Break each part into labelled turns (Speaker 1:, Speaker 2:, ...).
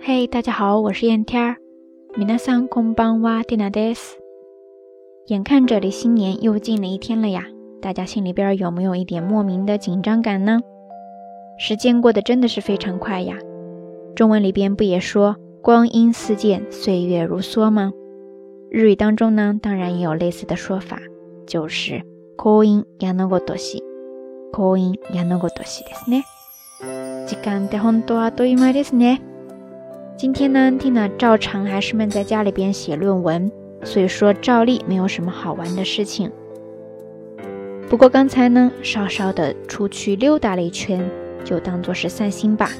Speaker 1: 嘿，大家好，我是燕天儿。米娜桑空邦哇蒂娜德斯。眼看着离新年又近了一天了呀，大家心里边有没有一点莫名的紧张感呢？时间过得真的是非常快呀。中文里边不也说“光阴似箭，岁月如梭”吗？日语当中呢，当然也有类似的说法，就是“光阴やのごとし”，“光阴やのごとし”ですね。時間って本当はあっという間ですね。 今天呢，Tina 照常还是闷在家里边写论文，所以说照例没有什么好玩的事情。不过刚才呢，稍稍的出去溜达了一圈，就当做是散心吧。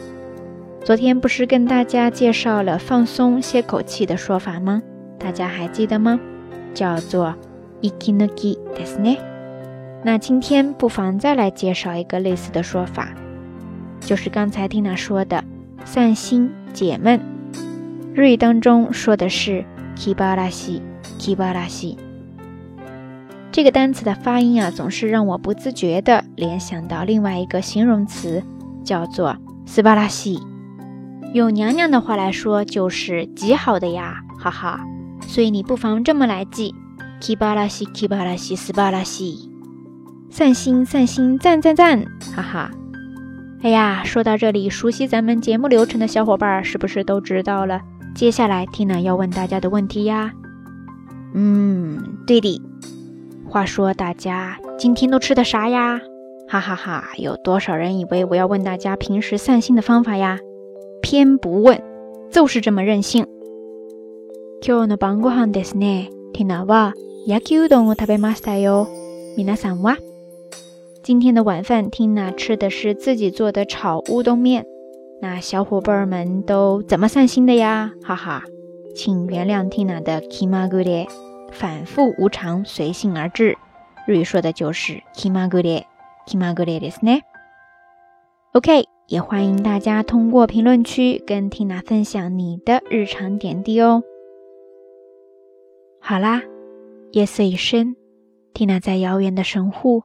Speaker 1: 昨天不是跟大家介绍了放松歇口气的说法吗？大家还记得吗？叫做 ikinuki ですね。那今天不妨再来介绍一个类似的说法，就是刚才 Tina 说的散心 解闷。日语当中说的是 kibarashi，kibarashi。这个单词的发音啊，总是让我不自觉地联想到另外一个形容词，叫做 subarashi。用娘娘的话来说，就是极好的呀，哈哈。所以你不妨这么来记：kibarashi，kibarashi，subarashi。散心，散心，赞赞赞，哈哈。哎呀，说到这里，熟悉咱们节目流程的小伙伴是不是都知道了？接下来，Tina 要问大家的问题呀。嗯，对的。话说大家今天都吃的啥呀？哈哈哈！有多少人以为我要问大家平时散心的方法呀？偏不问，就是这么任性。今日の晩ご飯ですね。Tina は焼きうどんを食べましたよ。皆さんは？ 今天的晚饭，Tina 吃的是自己做的炒乌冬面。那小伙伴们都怎么散心的呀？哈哈，请原谅 Tina 的 Kimagure，反复无常，随性而至。日语说的就是 Kimagure，Kimagure ですね。OK，也欢迎大家通过评论区跟 Tina 分享你的日常点滴哦。好啦，夜色已深，Tina 在遥远的神户